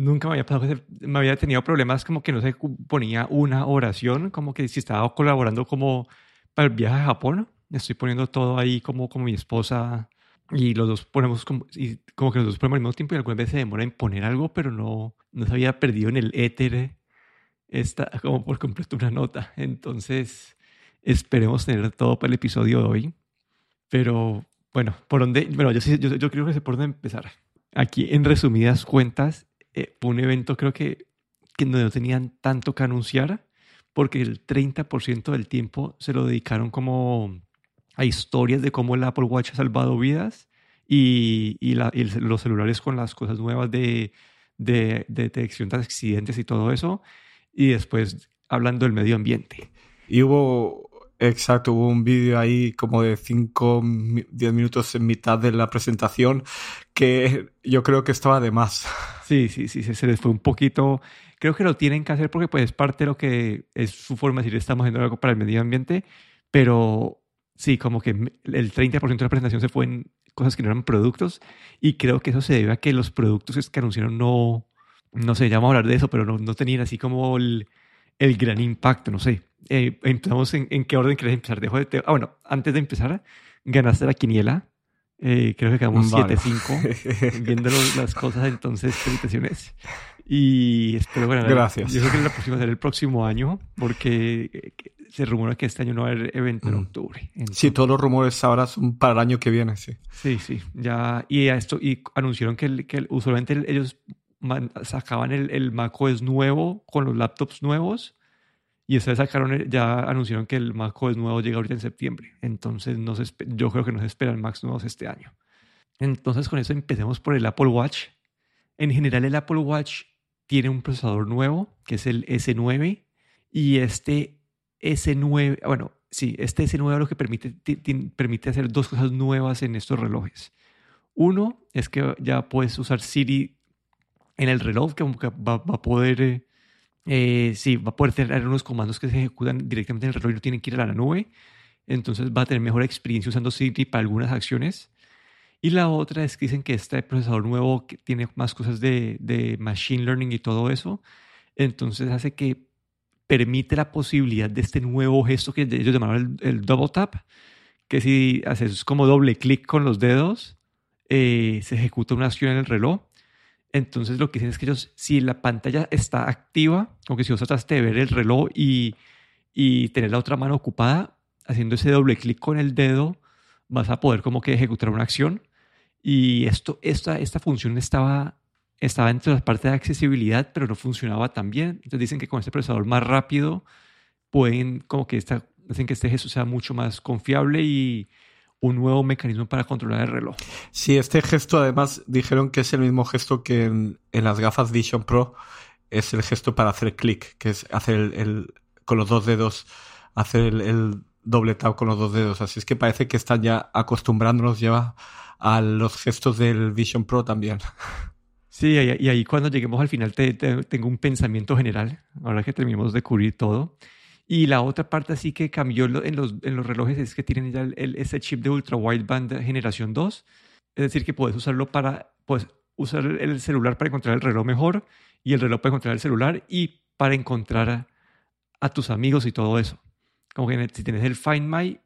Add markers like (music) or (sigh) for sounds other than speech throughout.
nunca me había pasado que me había tenido problemas como que no se ponía una oración, como que si estaba colaborando como para el viaje a Japón, estoy poniendo todo ahí como, como mi esposa y los dos ponemos como, y como que los dos ponemos al mismo tiempo y algunas veces se demora en poner algo, pero no, no se había perdido en el éter esta, como por completo una nota. Entonces, esperemos tener todo para el episodio de hoy. Pero bueno, por dónde, bueno, yo, yo, yo creo que sé por dónde empezar. Aquí, en resumidas cuentas, eh, fue un evento creo que, que no tenían tanto que anunciar, porque el 30% del tiempo se lo dedicaron como a historias de cómo el Apple Watch ha salvado vidas y, y, la, y los celulares con las cosas nuevas de, de, de detección de accidentes y todo eso, y después hablando del medio ambiente. Y hubo Exacto, hubo un vídeo ahí como de 5, 10 minutos en mitad de la presentación que yo creo que estaba de más. Sí, sí, sí, se les fue un poquito. Creo que lo tienen que hacer porque pues es parte de lo que es su forma de decir estamos haciendo algo para el medio ambiente, pero sí, como que el 30% de la presentación se fue en cosas que no eran productos y creo que eso se debe a que los productos que anunciaron no, no sé, ya vamos a hablar de eso, pero no, no tenían así como el, el gran impacto, no sé eh, empezamos en, qué orden quieres empezar. Dejo de ah, bueno, antes de empezar, ganaste la quiniela. Eh, creo que quedamos 7-5 (laughs) viendo las cosas, entonces, felicitaciones. Y espero ganar. Gracias. Yo creo que la próxima será el próximo año, porque eh, se rumora que este año no va a haber evento en mm. octubre. sí, todos los rumores ahora son para el año que viene, sí. Sí, sí. Ya, y, esto, y anunciaron que, que usualmente ellos sacaban el, el macOS nuevo con los laptops nuevos y ustedes sacaron, ya anunciaron que el macOS nuevo llega ahorita en septiembre. Entonces, no yo creo que no se esperan Macs nuevos este año. Entonces, con eso empecemos por el Apple Watch. En general, el Apple Watch tiene un procesador nuevo, que es el S9. Y este S9, bueno, sí, este S9 lo que permite, permite hacer dos cosas nuevas en estos relojes. Uno es que ya puedes usar Siri en el reloj, que va, va a poder eh, sí, va a poder tener unos comandos que se ejecutan directamente en el reloj y no tienen que ir a la nube. Entonces va a tener mejor experiencia usando Siri para algunas acciones. Y la otra es que dicen que este procesador nuevo tiene más cosas de, de machine learning y todo eso. Entonces hace que permite la posibilidad de este nuevo gesto que ellos llamaron el, double tap, que si haces como doble clic con los dedos, eh, se ejecuta una acción en el reloj entonces lo que dicen es que ellos, si la pantalla está activa, aunque si vos trataste de ver el reloj y, y tener la otra mano ocupada, haciendo ese doble clic con el dedo, vas a poder como que ejecutar una acción. Y esto, esta, esta función estaba, estaba dentro de la parte de accesibilidad, pero no funcionaba tan bien. Entonces dicen que con este procesador más rápido pueden como que esta, dicen que este gesto sea mucho más confiable y, un nuevo mecanismo para controlar el reloj. Sí, este gesto además dijeron que es el mismo gesto que en, las gafas Vision Pro es el gesto para hacer clic, que es hacer el, con los dos dedos, hacer el, doble tap con los dos dedos. Así es que parece que están ya acostumbrándonos ya a los gestos del Vision Pro también. Sí, y ahí cuando lleguemos al final tengo un pensamiento general, ahora que terminemos de cubrir todo. Y la otra parte así que cambió en los, en los relojes es que tienen ya el, ese chip de ultra wideband generación 2. Es decir, que puedes usarlo para pues, usar el celular para encontrar el reloj mejor y el reloj para encontrar el celular y para encontrar a, tus amigos y todo eso. Como que si tienes el Find My,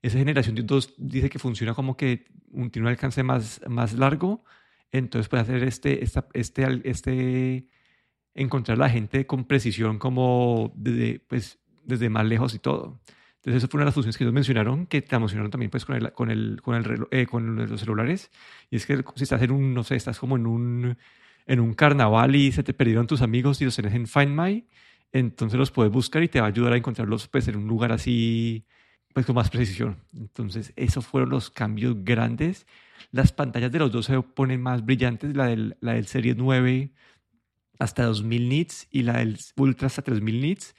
esa generación 2 dice que funciona como que un, tiene un alcance más, más largo. Entonces puede hacer este, esta, este, este, encontrar a la gente con precisión como de, pues desde más lejos y todo. Entonces, eso fue una de las funciones que ellos mencionaron, que te mencionaron también pues, con, el, con, el, con, el eh, con los celulares. Y es que si estás en un, no sé, estás como en un, en un carnaval y se te perdieron tus amigos y los tenés en Find My, entonces los puedes buscar y te va a ayudar a encontrarlos pues, en un lugar así, pues con más precisión. Entonces, esos fueron los cambios grandes. Las pantallas de los dos se ponen más brillantes, la del, la del Series 9 hasta 2000 nits y la del Ultra hasta 3000 nits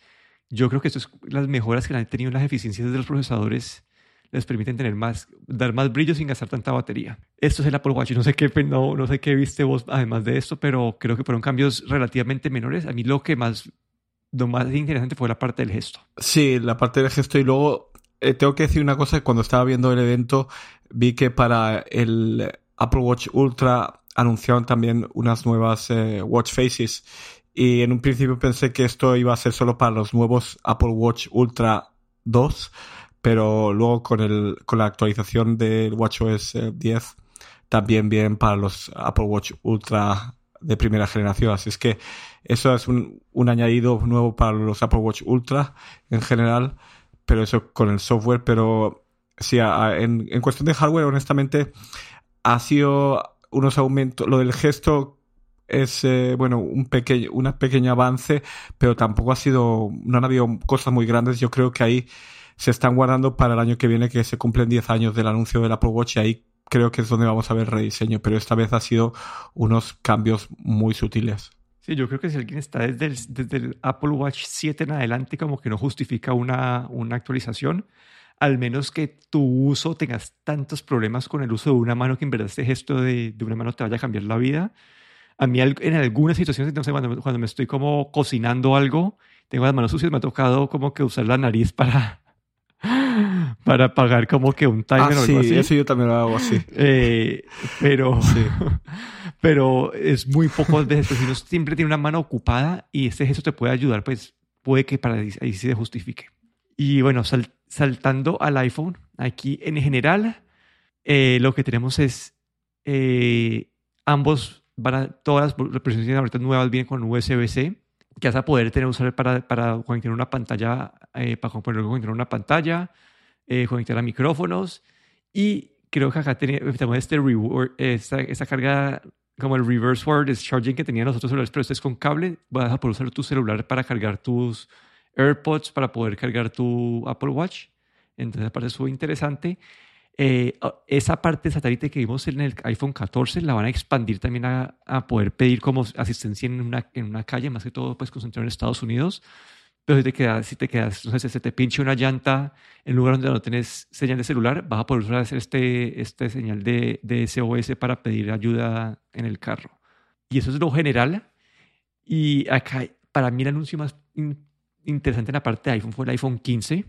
yo creo que esto es las mejoras que han tenido las eficiencias de los procesadores les permiten tener más, dar más brillo sin gastar tanta batería. Esto es el Apple Watch. No sé qué, no, no sé qué viste vos además de esto, pero creo que fueron cambios relativamente menores. A mí lo que más, lo más interesante fue la parte del gesto. Sí, la parte del gesto y luego eh, tengo que decir una cosa. Cuando estaba viendo el evento vi que para el Apple Watch Ultra anunciaron también unas nuevas eh, watch faces y en un principio pensé que esto iba a ser solo para los nuevos Apple Watch Ultra 2, pero luego con, el, con la actualización del WatchOS 10 eh, también bien para los Apple Watch Ultra de primera generación. Así es que eso es un, un añadido nuevo para los Apple Watch Ultra en general, pero eso con el software. Pero sí, en, en cuestión de hardware, honestamente, ha sido unos aumentos. Lo del gesto es bueno un pequeño un pequeño avance pero tampoco ha sido no han habido cosas muy grandes. Yo creo que ahí se están guardando para el año que viene que se cumplen 10 años del anuncio del Apple Watch y ahí creo que es donde vamos a ver rediseño pero esta vez ha sido unos cambios muy sutiles. Sí, yo creo que si alguien está desde el, desde el Apple Watch 7 en adelante como que no justifica una, una actualización, al menos que tu uso tengas tantos problemas con el uso de una mano que en verdad este gesto de, de una mano te vaya a cambiar la vida, a mí en algunas situaciones, sé, cuando, cuando me estoy como cocinando algo, tengo las manos sucias, me ha tocado como que usar la nariz para, (laughs) para apagar como que un timer ah, o algo así. eso yo también lo hago así. Eh, pero, (laughs) pero es muy pocas veces. Uno siempre tiene una mano ocupada y ese gesto te puede ayudar, pues puede que para ahí, sí se justifique. Y bueno, saltando al iPhone, aquí en general, eh, lo que tenemos es eh, ambos todas las representaciones ahorita nuevas vienen con USB-C, que vas a poder tener usar para, para conectar una pantalla, eh, para poder conectar una pantalla, eh, conectar a micrófonos y creo que acá tenemos este reward, esta, esta, carga como el reverse word charging que tenían los otros celulares, pero este es con cable, vas a poder usar tu celular para cargar tus AirPods, para poder cargar tu Apple Watch. Entonces, aparte, es muy interesante. Eh, esa parte de satélite que vimos en el iPhone 14 la van a expandir también a, a poder pedir como asistencia en una, en una calle, más que todo pues concentrado en Estados Unidos. Pero si te quedas, si te quedas, no sé, si te pinche una llanta en lugar donde no tienes señal de celular, vas a poder usar este, este señal de, de SOS para pedir ayuda en el carro. Y eso es lo general. Y acá, para mí el anuncio más interesante en la parte de iPhone fue el iPhone 15.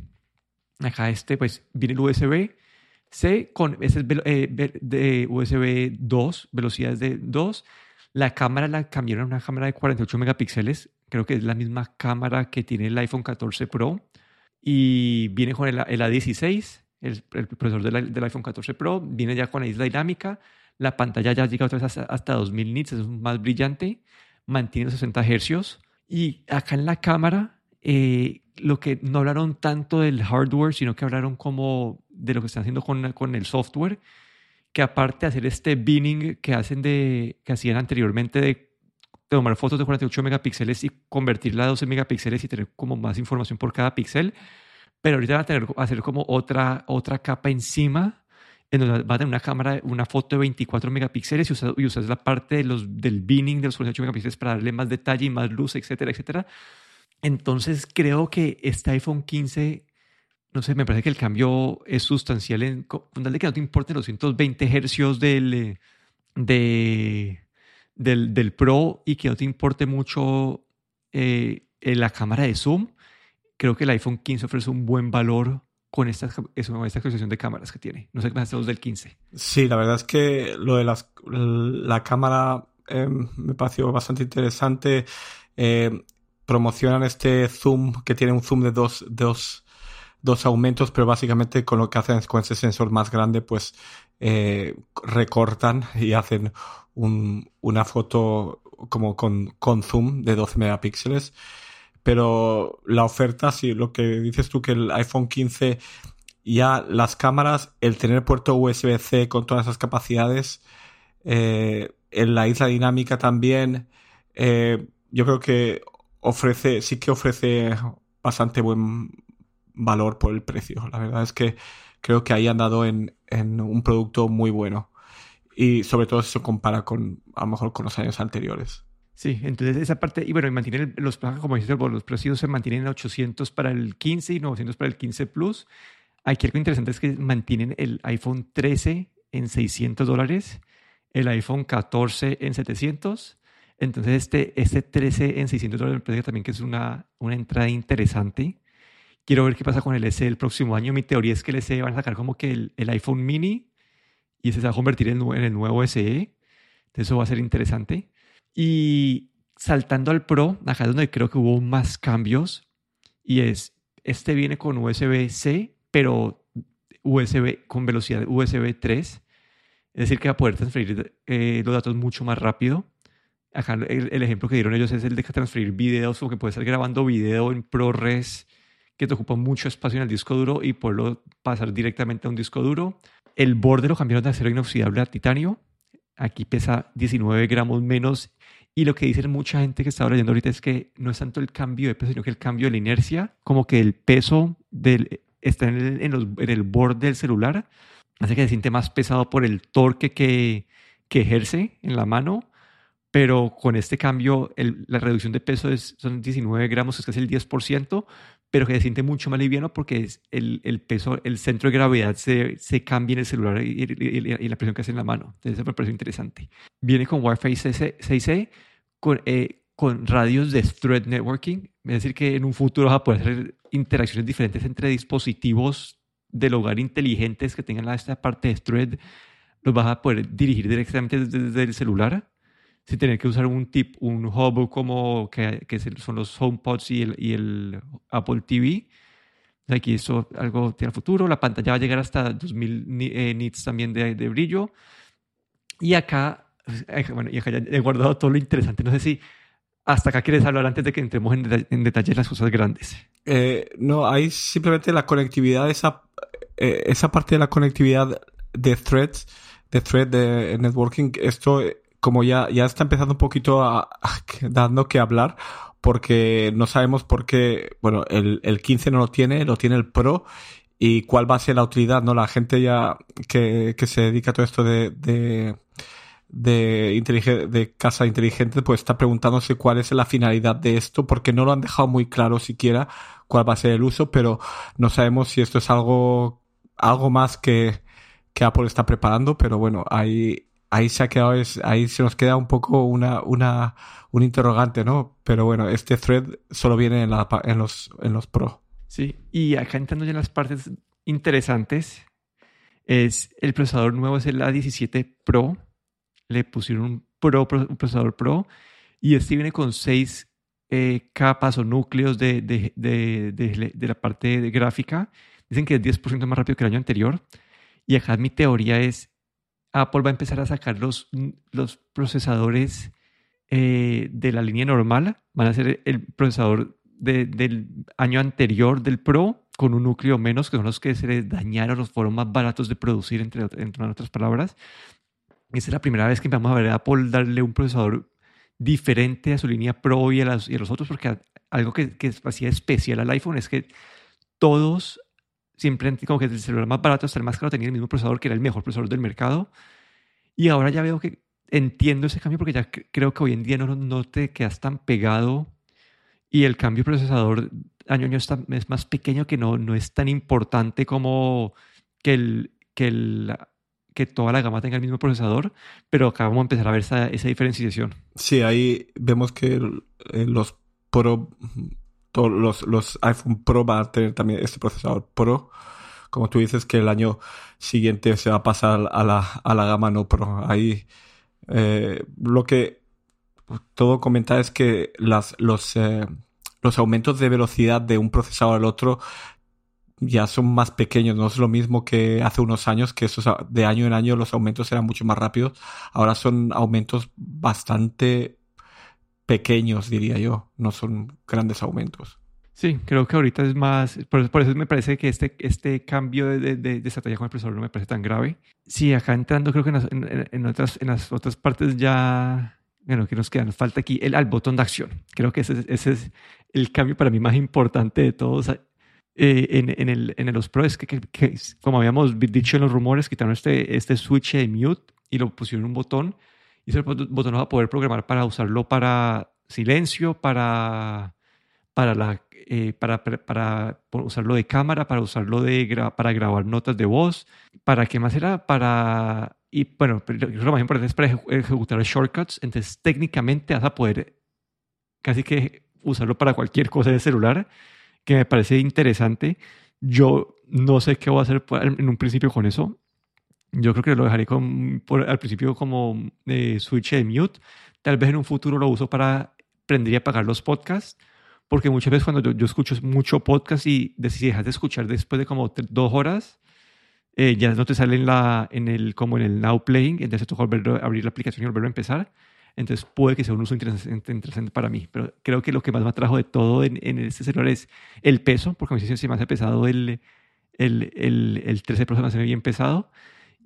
Acá este, pues, viene el USB, C con ese eh, de USB 2, velocidades de 2. La cámara la cambiaron a una cámara de 48 megapíxeles. Creo que es la misma cámara que tiene el iPhone 14 Pro. Y viene con el, A16, el, el procesador del, iPhone 14 Pro. Viene ya con la isla dinámica. La pantalla ya llega otra vez hasta, hasta 2000 nits, es más brillante. Mantiene 60 hercios. Y acá en la cámara, eh, lo que no hablaron tanto del hardware, sino que hablaron como de lo que están haciendo con, con el software, que aparte de hacer este binning que hacen de, que hacían anteriormente de tomar fotos de 48 megapíxeles y convertirla a 12 megapíxeles y tener como más información por cada píxel, pero ahorita van a tener, hacer como otra, otra capa encima en donde van a tener una cámara, una foto de 24 megapíxeles y usas, y usas la parte de los, del binning de los 48 megapíxeles para darle más detalle y más luz, etcétera, etcétera. Entonces creo que este iPhone 15 no sé, me parece que el cambio es sustancial en con tal que no te importen los 120 hercios del, eh, de, del, del, Pro y que no te importe mucho eh, la cámara de zoom, creo que el iPhone 15 ofrece un buen valor con esta, esta actualización de cámaras que tiene. No sé qué más los del 15. Sí, la verdad es que lo de las, la cámara eh, me pareció bastante interesante. Promocionan este zoom que tiene un zoom de dos, dos dos aumentos, pero básicamente con lo que hacen con ese sensor más grande, pues eh, recortan y hacen un, una foto como con, con zoom de 12 megapíxeles. Pero la oferta, sí, lo que dices tú que el iPhone 15 ya las cámaras, el tener puerto USB-C con todas esas capacidades, eh, en la isla dinámica también, eh, yo creo que ofrece, sí que ofrece bastante buen, valor por el precio. La verdad es que creo que ahí han dado en, en un producto muy bueno. Y sobre todo si se compara con, a lo mejor, con los años anteriores. Sí, entonces esa parte, y bueno, y mantienen los, como dices, los precios se mantienen en 800 para el 15 y 900 para el 15 Plus. Aquí algo interesante es que mantienen el iPhone 13 en 600 dólares, el iPhone 14 en 700. Entonces este, este 13 en 600 dólares me parece también que es una, una entrada interesante. Quiero ver qué pasa con el SE el próximo año. Mi teoría es que el SE van a sacar como que el, iPhone mini y ese se va a convertir en, el nuevo SE. Eso va a ser interesante. Y saltando al Pro, acá es donde creo que hubo más cambios. Y es, este viene con USB-C, pero USB con velocidad USB 3. Es decir, que va a poder transferir eh, los datos mucho más rápido. Acá el, ejemplo que dieron ellos es el de transferir videos, o que puedes estar grabando video en ProRes que te ocupa mucho espacio en el disco duro y poderlo pasar directamente a un disco duro. El borde lo cambiaron de acero inoxidable a titanio. Aquí pesa 19 gramos menos. Y lo que dicen mucha gente que está leyendo ahorita es que no es tanto el cambio de peso, sino que el cambio de la inercia, como que el peso del, está en el, en el borde del celular, hace que se siente más pesado por el torque que, que ejerce en la mano pero con este cambio la reducción de peso es, son 19 gramos, es casi el 10%, pero que se siente mucho más liviano porque es el, el peso, el centro de gravedad se, se cambia en el celular y, la presión que hace en la mano. Entonces, eso me parece interesante. Viene con Wi-Fi 6E, con, eh, con radios de thread networking, es decir, que en un futuro vas a poder hacer interacciones diferentes entre dispositivos del hogar inteligentes que tengan esta parte de thread, los vas a poder dirigir directamente desde el celular sin tener que usar un tip, un hub como que, que son los HomePods y el, y el Apple TV. Aquí eso algo tiene futuro. La pantalla va a llegar hasta 2000 eh, nits también de, de, brillo. Y acá, eh, bueno, y acá ya he guardado todo lo interesante. No sé si hasta acá quieres hablar antes de que entremos en, en detalle las cosas grandes. Eh, no, hay simplemente la conectividad, esa, esa parte de la conectividad de threads, de thread de networking. Esto como ya, ya está empezando un poquito a, dando que hablar, porque no sabemos por qué, bueno, el, el 15 no lo tiene, lo tiene el Pro, y cuál va a ser la utilidad, ¿no? La gente ya que, que se dedica a todo esto de, de, de, de casa inteligente, pues está preguntándose cuál es la finalidad de esto, porque no lo han dejado muy claro siquiera cuál va a ser el uso, pero no sabemos si esto es algo, algo más que, que Apple está preparando, pero bueno, hay, ahí se ha quedado, es, ahí se nos queda un poco una, una, un interrogante, ¿no? Pero bueno, este thread solo viene en, la, en, los, en los Pro. Sí, y acá entrando ya en las partes interesantes, es el procesador nuevo es el A17 Pro. Le pusieron un, Pro, un procesador Pro y este viene con seis eh, capas o núcleos de, de, de, de, la parte gráfica. Dicen que es 10% más rápido que el año anterior. Y acá mi teoría es Apple va a empezar a sacar los, los procesadores eh, de la línea normal. Van a ser el procesador del año anterior del Pro con un núcleo menos, que son los que se les dañaron, los fueron más baratos de producir, entre, entre otras palabras. Esta es la primera vez que vamos a ver a Apple darle un procesador diferente a su línea Pro y a, y a los otros, porque algo que, que hacía especial al iPhone es que todos siempre como que el celular más barato hasta el más caro tenía el mismo procesador que era el mejor procesador del mercado. Y ahora ya veo que entiendo ese cambio porque ya creo que hoy en día no, no te quedas tan pegado y el cambio de procesador año a año está, es más pequeño que no, no es tan importante como que, el, que, el, que toda la gama tenga el mismo procesador, pero acá vamos a empezar a ver esa, esa diferenciación. Sí, ahí vemos que los Pro todos los, los iPhone Pro van a tener también este procesador Pro. Como tú dices, que el año siguiente se va a pasar a la, a la gama no Pro. Ahí eh, lo que todo comenta es que las, los, eh, los aumentos de velocidad de un procesador al otro ya son más pequeños, no es lo mismo que hace unos años, que de año en año los aumentos eran mucho más rápidos. Ahora son aumentos bastante pequeños, diría yo, no son grandes aumentos. Sí, creo que ahorita es más, por, eso me parece que este, este cambio de, de, estrategia con el profesor no me parece tan grave. Sí, acá entrando creo que en, en, otras, en las otras partes ya, bueno, que nos queda, nos falta aquí el al botón de acción. Creo que ese, ese es el cambio para mí más importante de todos. Eh, en, en, el, en los Pro es que, que, como habíamos dicho en los rumores, quitaron este, este switch de mute y lo pusieron un botón y ese botón va a poder programar para usarlo para silencio, para, para, la, eh, para, para, usarlo de cámara, para usarlo de para grabar notas de voz. ¿Para qué más era? Para... Y bueno, lo más importante es para ejecutar shortcuts. Entonces, técnicamente vas a poder casi que usarlo para cualquier cosa de celular, que me parece interesante. Yo no sé qué voy a hacer en un principio con eso. Yo creo que lo dejaré con, por, al principio como eh, switch de mute. Tal vez en un futuro lo uso para aprender y apagar los podcasts. Porque muchas veces cuando yo, yo escucho mucho podcast y si dejas de escuchar después de como dos horas, eh, ya no te sale en, la, en el, como en el Now Playing, entonces toca volver a abrir la aplicación y volver a empezar. Entonces puede que sea un uso interesante, interesante, para mí, pero creo que lo que más me atrajo de todo en, en este celular es el peso, porque a mí se me hace pesado el, el, el, el 13 Pro se me hace bien pesado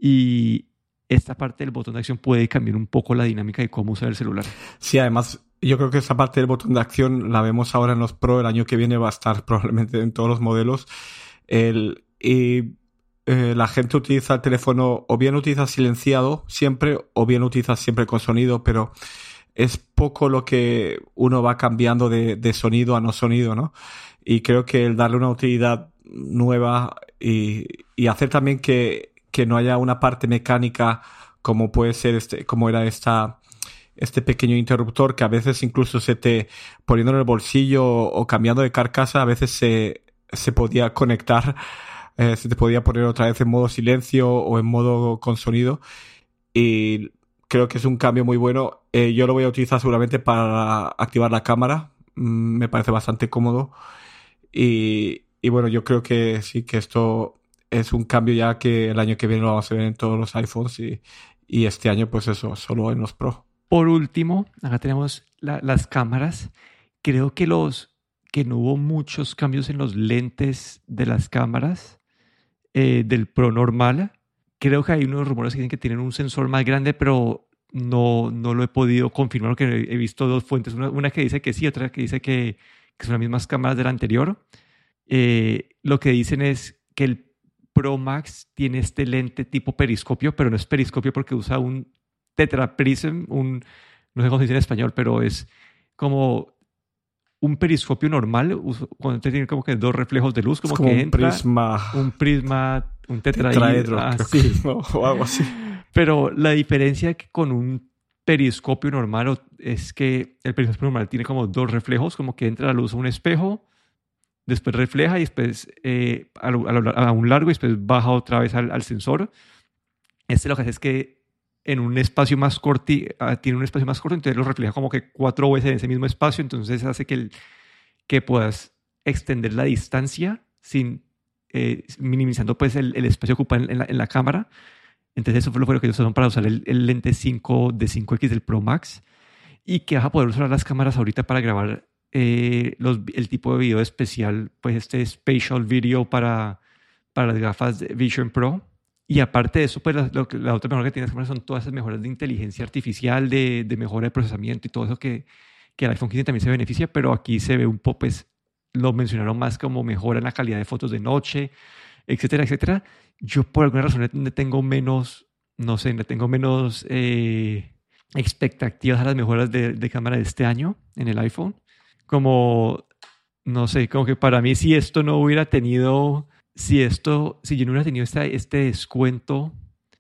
y esta parte del botón de acción puede cambiar un poco la dinámica de cómo usar el celular. Sí, además yo creo que esa parte del botón de acción la vemos ahora en los Pro, el año que viene va a estar (laughs) probablemente en todos los modelos. El, y eh, la gente utiliza el teléfono o bien utiliza silenciado siempre o bien utiliza siempre con sonido, pero es poco lo que uno va cambiando de, sonido a no sonido, ¿no? Y creo que el darle una utilidad nueva y, y hacer también que, que no haya una parte mecánica como puede ser este, como era esta, este pequeño interruptor que a veces incluso se te, poniendo en el bolsillo o cambiando de carcasa, a veces se, se podía conectar eh, se te podía poner otra vez en modo silencio o en modo con sonido. Y creo que es un cambio muy bueno. Eh, yo lo voy a utilizar seguramente para activar la cámara. Mm, me parece bastante cómodo. Y, y, bueno, yo creo que sí, que esto es un cambio ya que el año que viene lo vamos a ver en todos los iPhones y, y este año pues eso, solo en los Pro. Por último, acá tenemos las cámaras. Creo que los que no hubo muchos cambios en los lentes de las cámaras. Eh, del Pro normal. Creo que hay unos rumores que dicen que tienen un sensor más grande, pero no, no lo he podido confirmar porque he visto dos fuentes. Una, que dice que sí, otra que dice que, son las mismas cámaras de la anterior. Eh, lo que dicen es que el Pro Max tiene este lente tipo periscopio, pero no es periscopio porque usa un tetraprism, un, no sé cómo se dice en español, pero es como un periscopio normal, cuando tiene como que dos reflejos de luz, como, que un prisma. Un prisma, un tetraedro, así. o algo así. Pero la diferencia que con un periscopio normal es que el periscopio normal tiene como dos reflejos, como que entra la luz a un espejo, después refleja y después eh, a, un largo y después baja otra vez al, al sensor. Este lo que hace es que en un espacio más corto, ah, tiene un espacio más corto, entonces lo refleja como que cuatro veces en ese mismo espacio, entonces hace que, el, que puedas extender la distancia sin eh, minimizando pues el, el, espacio ocupado en la, en la, cámara. Entonces eso fue lo, que ellos usaron para usar el, el, lente 5 de 5X del Pro Max y que vas a poder usar las cámaras ahorita para grabar eh, los, el tipo de video especial, pues este spatial video para, para las gafas de Vision Pro y aparte de eso, pues la, la otra mejora que tiene son todas esas mejoras de inteligencia artificial, de, de, mejora de procesamiento y todo eso que, que el iPhone 15 también se beneficia, pero aquí se ve un poco, pues lo mencionaron más como mejora en la calidad de fotos de noche, etcétera, etcétera. Yo por alguna razón le tengo menos, no sé, le tengo menos eh, expectativas a las mejoras de, de cámara de este año en el iPhone. Como, no sé, como que para mí si esto no hubiera tenido si esto, si yo no hubiera tenido este, este descuento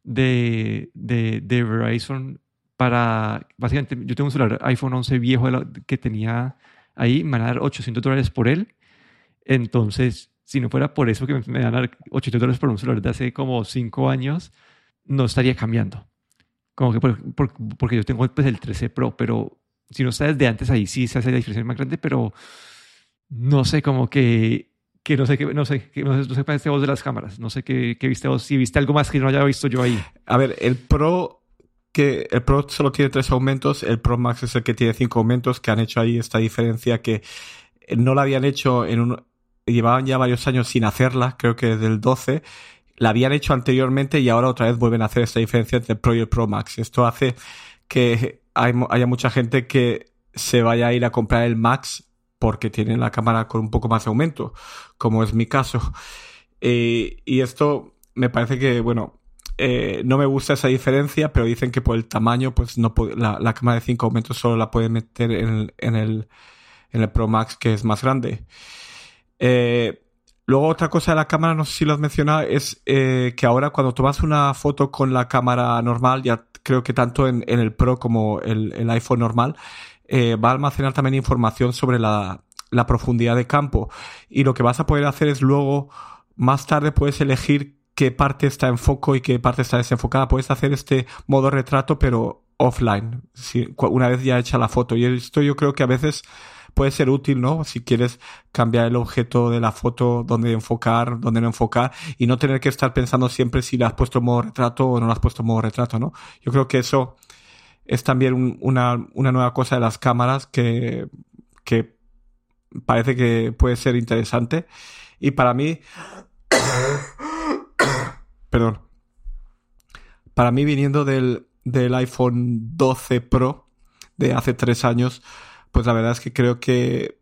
de, de, de, Verizon para, básicamente, yo tengo un celular iPhone 11 viejo que tenía ahí, me van a dar 800 dólares por él. Entonces, si no fuera por eso que me, van a dar 800 dólares por un celular de hace como 5 años, no estaría cambiando. Como que porque yo tengo pues, el 13 Pro, pero si no está desde antes ahí sí se hace la diferencia más grande, pero no sé, como que que no sé qué, no sé, no sé, no sé vos de las cámaras, no sé qué, qué, viste vos, si viste algo más que no haya visto yo ahí. A ver, el Pro que el Pro solo tiene tres aumentos, el Pro Max es el que tiene cinco aumentos, que han hecho ahí esta diferencia que no la habían hecho en un, llevaban ya varios años sin hacerla, creo que desde el 12, la habían hecho anteriormente y ahora otra vez vuelven a hacer esta diferencia entre el Pro y el Pro Max. Esto hace que haya mucha gente que se vaya a ir a comprar el Max porque tienen la cámara con un poco más de aumento, como es mi caso. (laughs) Eh, y esto me parece que, bueno, eh, no me gusta esa diferencia, pero dicen que por el tamaño, pues no la, la, cámara de 5 aumentos solo la pueden meter en el, en el, en el Pro Max, que es más grande. Eh, luego otra cosa de la cámara, no sé si lo has mencionado, es eh, que ahora cuando tomas una foto con la cámara normal, ya creo que tanto en, el Pro como el, el iPhone normal, eh, va a almacenar también información sobre la, la, profundidad de campo. Y lo que vas a poder hacer es luego, más tarde puedes elegir qué parte está en foco y qué parte está desenfocada. Puedes hacer este modo retrato, pero offline, una vez ya hecha la foto. Y esto yo creo que a veces puede ser útil, ¿no? Si quieres cambiar el objeto de la foto, dónde enfocar, dónde no enfocar, y no tener que estar pensando siempre si le has puesto modo retrato o no le has puesto modo retrato, ¿no? Yo creo que eso es también una, una nueva cosa de las cámaras que, que parece que puede ser interesante. Y para mí, (coughs) perdón, para mí viniendo del, del iPhone 12 Pro de hace tres años, pues la verdad es que creo que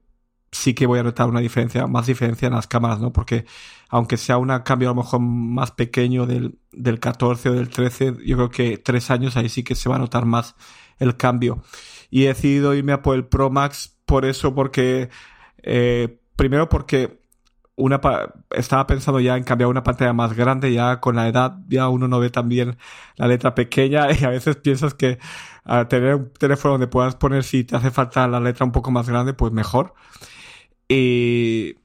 sí que voy a notar una diferencia, más diferencia en las cámaras, ¿no? Porque aunque sea un cambio a lo mejor más pequeño del, del 14 o del 13, yo creo que tres años ahí sí que se va a notar más el cambio. Y he decidido irme a por el Pro Max por eso, porque eh, primero porque una estaba pensando ya en cambiar una pantalla más grande, ya con la edad ya uno no ve tan bien la letra pequeña (laughs) y a veces piensas que a tener un teléfono donde puedas poner si te hace falta la letra un poco más grande, pues mejor. Y,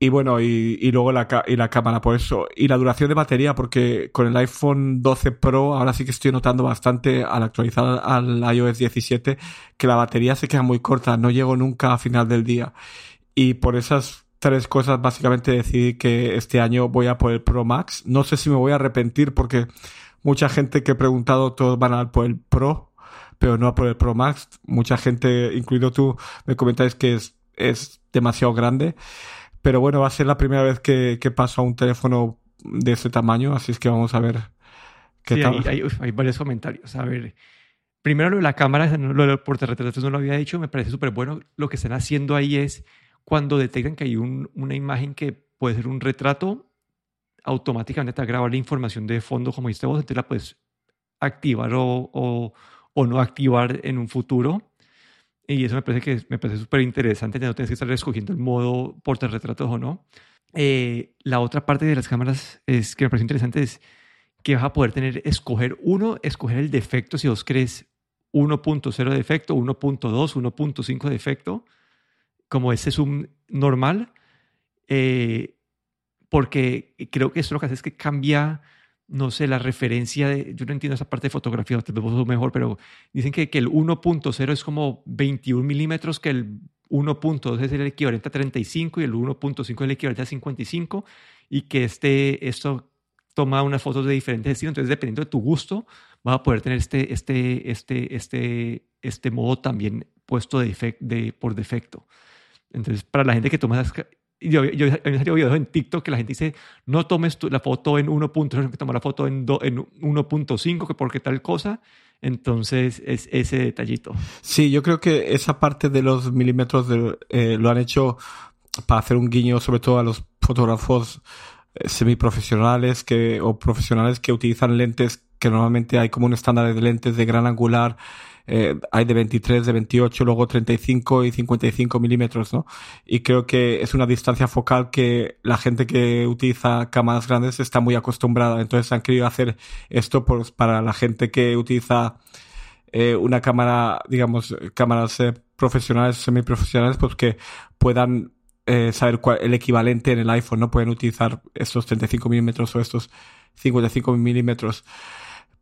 y bueno, y, y luego la, y la cámara, por eso. Y la duración de batería, porque con el iPhone 12 Pro ahora sí que estoy notando bastante al actualizar al iOS 17 que la batería se queda muy corta, no llego nunca a final del día. Y por esas tres cosas básicamente decidí que este año voy a por el Pro Max. No sé si me voy a arrepentir porque mucha gente que he preguntado todos van a por el Pro, pero no a por el Pro Max. Mucha gente, incluido tú, me comentáis que es, es demasiado grande. Pero bueno, va a ser la primera vez que, que paso a un teléfono de ese tamaño, así es que vamos a ver qué tal. Hay, hay, varios comentarios. A ver, primero lo de la cámara, lo de portarretratos no lo había dicho, me parece súper bueno. Lo que están haciendo ahí es cuando detectan que hay una imagen que puede ser un retrato, automáticamente te la información de fondo, como dijiste vos, entonces la puedes activar o, o, no activar en un futuro. Y eso me parece que me parece súper interesante, ya no tienes que estar escogiendo el modo retratos o no. Eh, la otra parte de las cámaras es que me parece interesante es que vas a poder tener, escoger uno, escoger el defecto si vos crees 1.0 defecto, 1.2, 1.5 defecto como ese zoom normal, eh, porque creo que eso lo que hace es que cambia, no sé, la referencia de, yo no entiendo esa parte de fotografía, lo mejor, pero dicen que, que el 1.0 es como 21 milímetros, que el 1.2 es el equivalente a 35 y el 1.5 es el equivalente a 55 y que este, esto toma unas fotos de diferentes estilos, entonces dependiendo de tu gusto, vas a poder tener este, este, este, este, este modo también puesto de, de por defecto. Entonces, para la gente que toma esas... Yo, yo, salido videos en TikTok que la gente dice, no tomes la foto en 1.0, que toma la foto en, en 1.5, que porque tal cosa. Entonces, es ese detallito. Sí, yo creo que esa parte de los milímetros eh, lo han hecho para hacer un guiño sobre todo a los fotógrafos eh, semiprofesionales que, o profesionales que utilizan lentes que normalmente hay como un estándar de lentes de gran angular eh, hay de 23, de 28, luego 35 y 55 milímetros, ¿no? Y creo que es una distancia focal que la gente que utiliza cámaras grandes está muy acostumbrada. Entonces han querido hacer esto pues, para la gente que utiliza eh, una cámara, digamos, cámaras eh, profesionales, semiprofesionales, pues que puedan eh, saber cuál, el equivalente en el iPhone, ¿no? Pueden utilizar estos 35 milímetros o estos 55 milímetros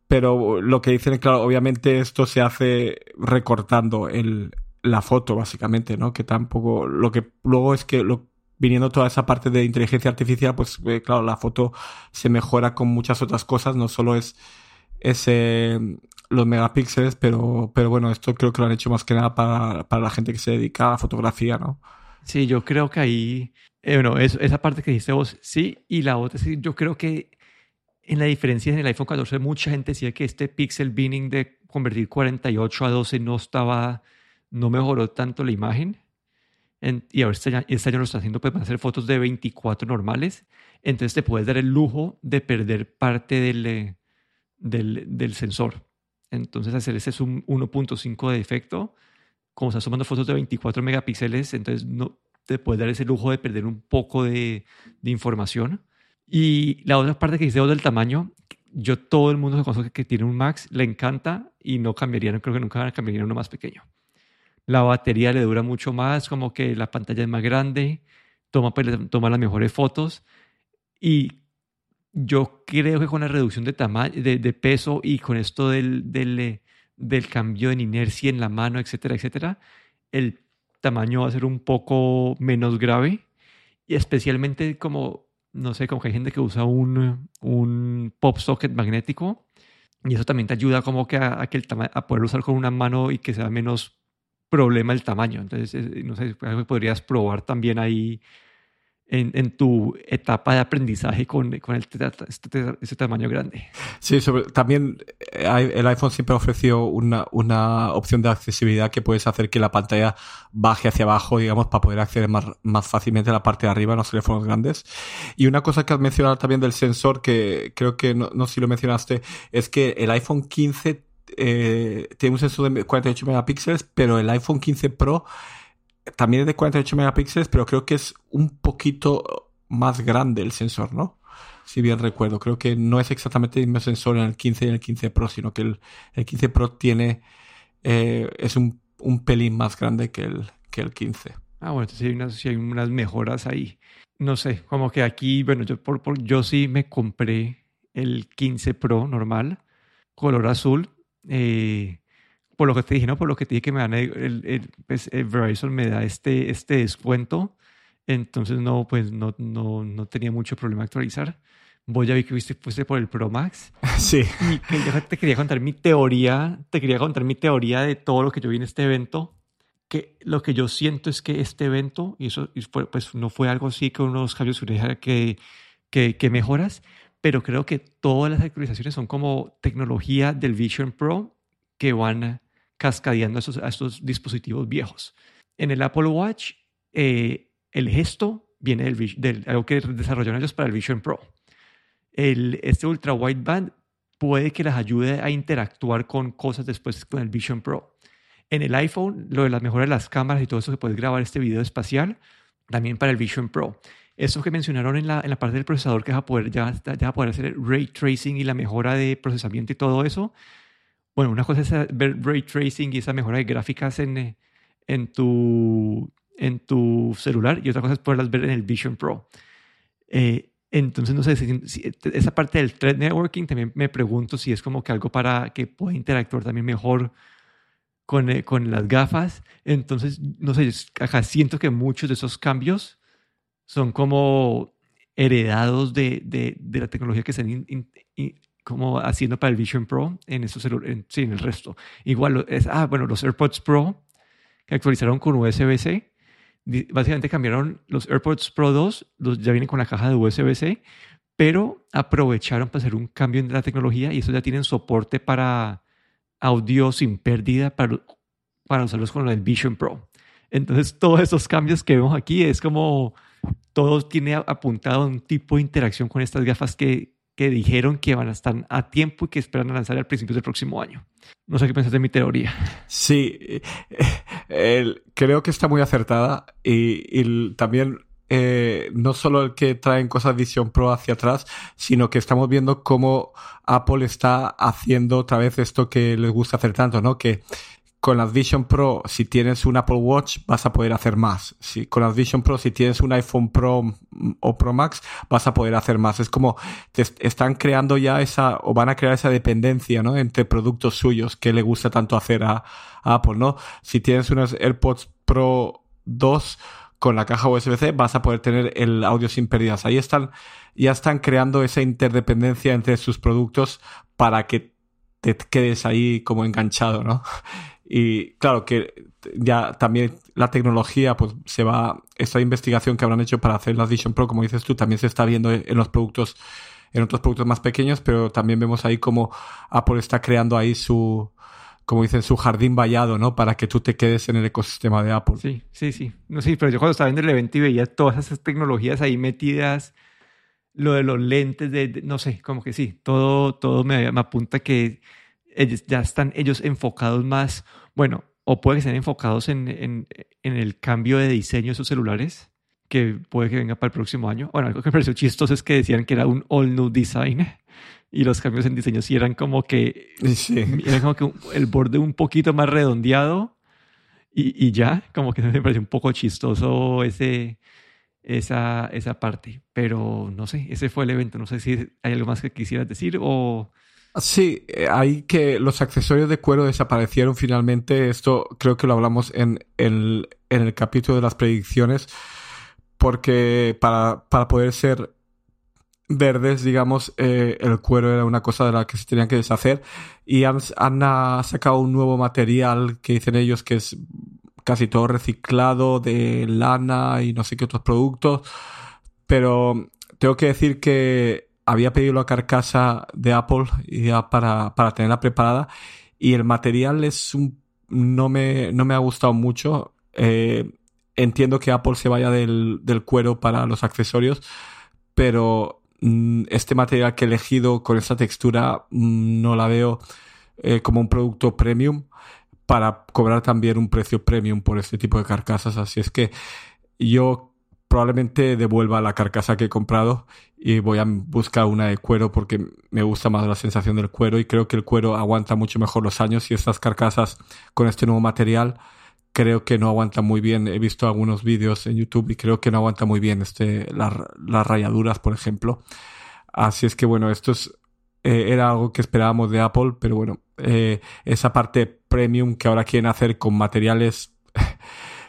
pero lo que dicen, claro, obviamente esto se hace recortando el, la foto, básicamente, ¿no? Que tampoco, lo que luego es que lo, viniendo toda esa parte de inteligencia artificial, pues eh, claro, la foto se mejora con muchas otras cosas, no solo es ese los megapíxeles, pero, pero bueno, esto creo que lo han hecho más que nada para, para la gente que se dedica a la fotografía, ¿no? Sí, yo creo que ahí, eh, bueno, esa parte que dijiste vos, sí, y la otra, sí, yo creo que en la diferencia en el iPhone 14, mucha gente decía que este pixel binning de convertir 48 a 12 no estaba, no mejoró tanto la imagen. y ahora este, este año, lo está haciendo pues, para hacer fotos de 24 normales. Entonces te puedes dar el lujo de perder parte del, eh, del, del sensor. Entonces hacer ese zoom 1.5 de efecto, como estás tomando fotos de 24 megapíxeles, entonces no te puedes dar ese lujo de perder un poco de, de información. Y la otra parte que dice del tamaño, yo todo el mundo que conozco que tiene un Max le encanta y no cambiaría, no creo que nunca cambiaría uno más pequeño. La batería le dura mucho más, como que la pantalla es más grande, toma, pues, toma las mejores fotos y yo creo que con la reducción de, tamaño, de, de peso y con esto del, del, eh, del cambio en inercia en la mano, etcétera, etcétera, el tamaño va a ser un poco menos grave y especialmente como, no sé, como que hay gente que usa un, un pop socket magnético y eso también te ayuda como que a, que el a poder usar con una mano y que sea menos problema el tamaño. Entonces, no sé, podrías probar también ahí en, tu etapa de aprendizaje con, con el, este, este, tamaño grande. Sí, también eh, el iPhone siempre ofreció una, una, opción de accesibilidad que puedes hacer que la pantalla baje hacia abajo, digamos, para poder acceder más, más fácilmente a la parte de arriba en los teléfonos grandes. Y una cosa que has mencionado también del sensor, que creo que no, no sé si lo mencionaste, es que el iPhone 15 eh, tiene un sensor de 48 megapíxeles, pero el iPhone 15 Pro también es de 48 megapíxeles, pero creo que es un poquito más grande el sensor, ¿no? Si bien recuerdo, creo que no es exactamente el mismo sensor en el 15 y en el 15 Pro, sino que el, el 15 Pro tiene, eh, es un, un, pelín más grande que el, que el 15. Ah, bueno, entonces hay unas, hay unas mejoras ahí. No sé, como que aquí, bueno, yo, por, por, yo sí me compré el 15 Pro normal, color azul. Eh, por lo que te dije, ¿no? Por lo que te dije que me dan el, pues, el, Verizon me da este, este descuento. Entonces no, pues no, no, no tenía mucho problema actualizar. Vos ya vi que fuiste, fuiste por el Pro Max. (laughs) Sí. Y que te quería contar mi teoría, te quería contar mi teoría de todo lo que yo vi en este evento. Que lo que yo siento es que este evento, y eso pues no fue algo así con unos cambios que, que, que mejoras, pero creo que todas las actualizaciones son como tecnología del Vision Pro que van cascadeando a estos, dispositivos viejos. En el Apple Watch, eh, el gesto viene del, del, algo que desarrollaron ellos para el Vision Pro. El, este ultra wideband puede que les ayude a interactuar con cosas después con el Vision Pro. En el iPhone, lo de las mejoras de las cámaras y todo eso, que puedes grabar este video espacial, también para el Vision Pro. Eso que mencionaron en la, en la parte del procesador, que va a poder, ya, ya a poder hacer el ray tracing y la mejora de procesamiento y todo eso, bueno, una cosa es ver ray tracing y esa mejora de gráficas en, eh, en, tu, en tu celular y otra cosa es poderlas ver en el Vision Pro. Eh, entonces, no sé, si, esa parte del thread networking también me pregunto si es como que algo para que pueda interactuar también mejor con, eh, con las gafas. Entonces, no sé, acá siento que muchos de esos cambios son como heredados de, de, de la tecnología que se han como haciendo para el Vision Pro en esos en, sí, en el resto. Igual, es, ah, bueno, los AirPods Pro que actualizaron con USB-C, básicamente cambiaron los AirPods Pro 2, los, ya vienen con la caja de USB-C, pero aprovecharon para hacer un cambio en la tecnología y eso ya tienen soporte para audio sin pérdida para, para usarlos con el Vision Pro. Entonces, todos esos cambios que vemos aquí es como todo tiene apuntado a un tipo de interacción con estas gafas que que dijeron que van a estar a tiempo y que esperan lanzar al principio del próximo año. No sé qué piensas de mi teoría. Sí, creo que está muy acertada y, también eh, no solo el que traen cosas Vision Pro hacia atrás, sino que estamos viendo cómo Apple está haciendo otra vez esto que les gusta hacer tanto, ¿no? Que con las Vision Pro, si tienes un Apple Watch, vas a poder hacer más. Si, con las Vision Pro, si tienes un iPhone Pro o Pro Max, vas a poder hacer más. Es como te están creando ya esa, o van a crear esa dependencia, ¿no? Entre productos suyos que le gusta tanto hacer a, Apple, ¿no? Si tienes unos AirPods Pro 2 con la caja USB-C, vas a poder tener el audio sin pérdidas. Ahí están, ya están creando esa interdependencia entre sus productos para que te quedes ahí como enganchado, ¿no? Y claro que ya también la tecnología, pues se va, esta investigación que habrán hecho para hacer la Vision Pro, como dices tú, también se está viendo en los productos, en otros productos más pequeños, pero también vemos ahí como Apple está creando ahí su, como dicen, su jardín vallado, ¿no? Para que tú te quedes en el ecosistema de Apple. Sí, sí, sí. No, sí, pero yo cuando estaba en el evento y veía todas esas tecnologías ahí metidas, lo de los lentes, de, no sé, como que sí, todo, todo me, me apunta que ellos ya están ellos enfocados más, bueno, o puede que estén enfocados en, en, en, el cambio de diseño de sus celulares, que puede que venga para el próximo año. Bueno, algo que me pareció chistoso es que decían que era un all new design y los cambios en diseño sí eran como que, sí. eran como que el borde un poquito más redondeado y, y ya, como que me pareció un poco chistoso ese, esa, esa parte. Pero no sé, ese fue el evento. No sé si hay algo más que quisieras decir o... Sí, eh, hay que los accesorios de cuero desaparecieron finalmente. Esto creo que lo hablamos en, el, en el capítulo de las predicciones. Porque para, para poder ser verdes, digamos, eh, el cuero era una cosa de la que se tenían que deshacer. Y han, han sacado un nuevo material que dicen ellos que es casi todo reciclado de lana y no sé qué otros productos. Pero tengo que decir que había pedido la carcasa de Apple ya para, para tenerla preparada y el material es un, no, me, no me ha gustado mucho. Eh, entiendo que Apple se vaya del, del cuero para los accesorios, pero mm, este material que he elegido con esta textura mm, no la veo eh, como un producto premium para cobrar también un precio premium por este tipo de carcasas. Así es que yo probablemente devuelva la carcasa que he comprado y voy a buscar una de cuero porque me gusta más la sensación del cuero y creo que el cuero aguanta mucho mejor los años y estas carcasas con este nuevo material creo que no aguantan muy bien. He visto algunos vídeos en YouTube y creo que no aguanta muy bien este, las rayaduras, por ejemplo. Así es que bueno, esto es, eh, era algo que esperábamos de Apple, pero bueno, eh, esa parte premium que ahora quieren hacer con materiales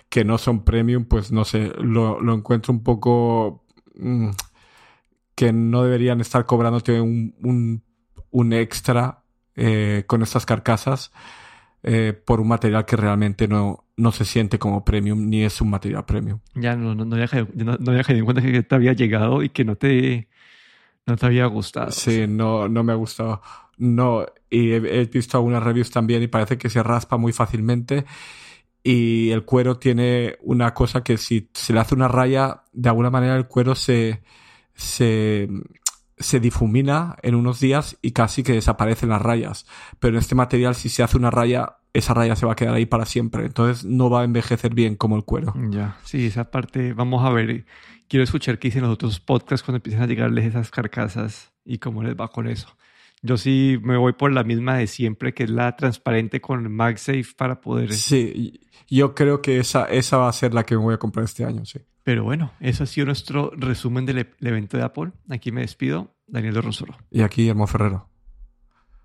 que no son premium, pues no sé, lo, encuentro un poco mm, que no deberían estar cobrándote un, un, extra eh, con estas carcasas eh, por un material que realmente no, no se siente como premium ni es un material premium. Ya no, no, no, había, no, no había en cuenta que te había llegado y que no te, no te había gustado. Sí, no, no me ha gustado. No, y he, visto algunas reviews también y parece que se raspa muy fácilmente. Y el cuero tiene una cosa que si se le hace una raya, de alguna manera el cuero se, se, se difumina en unos días y casi que desaparecen las rayas. Pero en este material, si se hace una raya, esa raya se va a quedar ahí para siempre. Entonces no va a envejecer bien como el cuero. Ya, sí, esa parte, vamos a ver. Quiero escuchar qué dicen los otros podcasts cuando empiecen a llegarles esas carcasas y cómo les va con eso. Yo sí me voy por la misma de siempre, que es la transparente con MagSafe para poder... Sí, yo creo que esa, esa va a ser la que me voy a comprar este año, sí. Pero bueno, eso ha sido nuestro resumen del, evento de Apple. Aquí me despido, Daniel de Rosoro. Y aquí, Hermo Ferrero.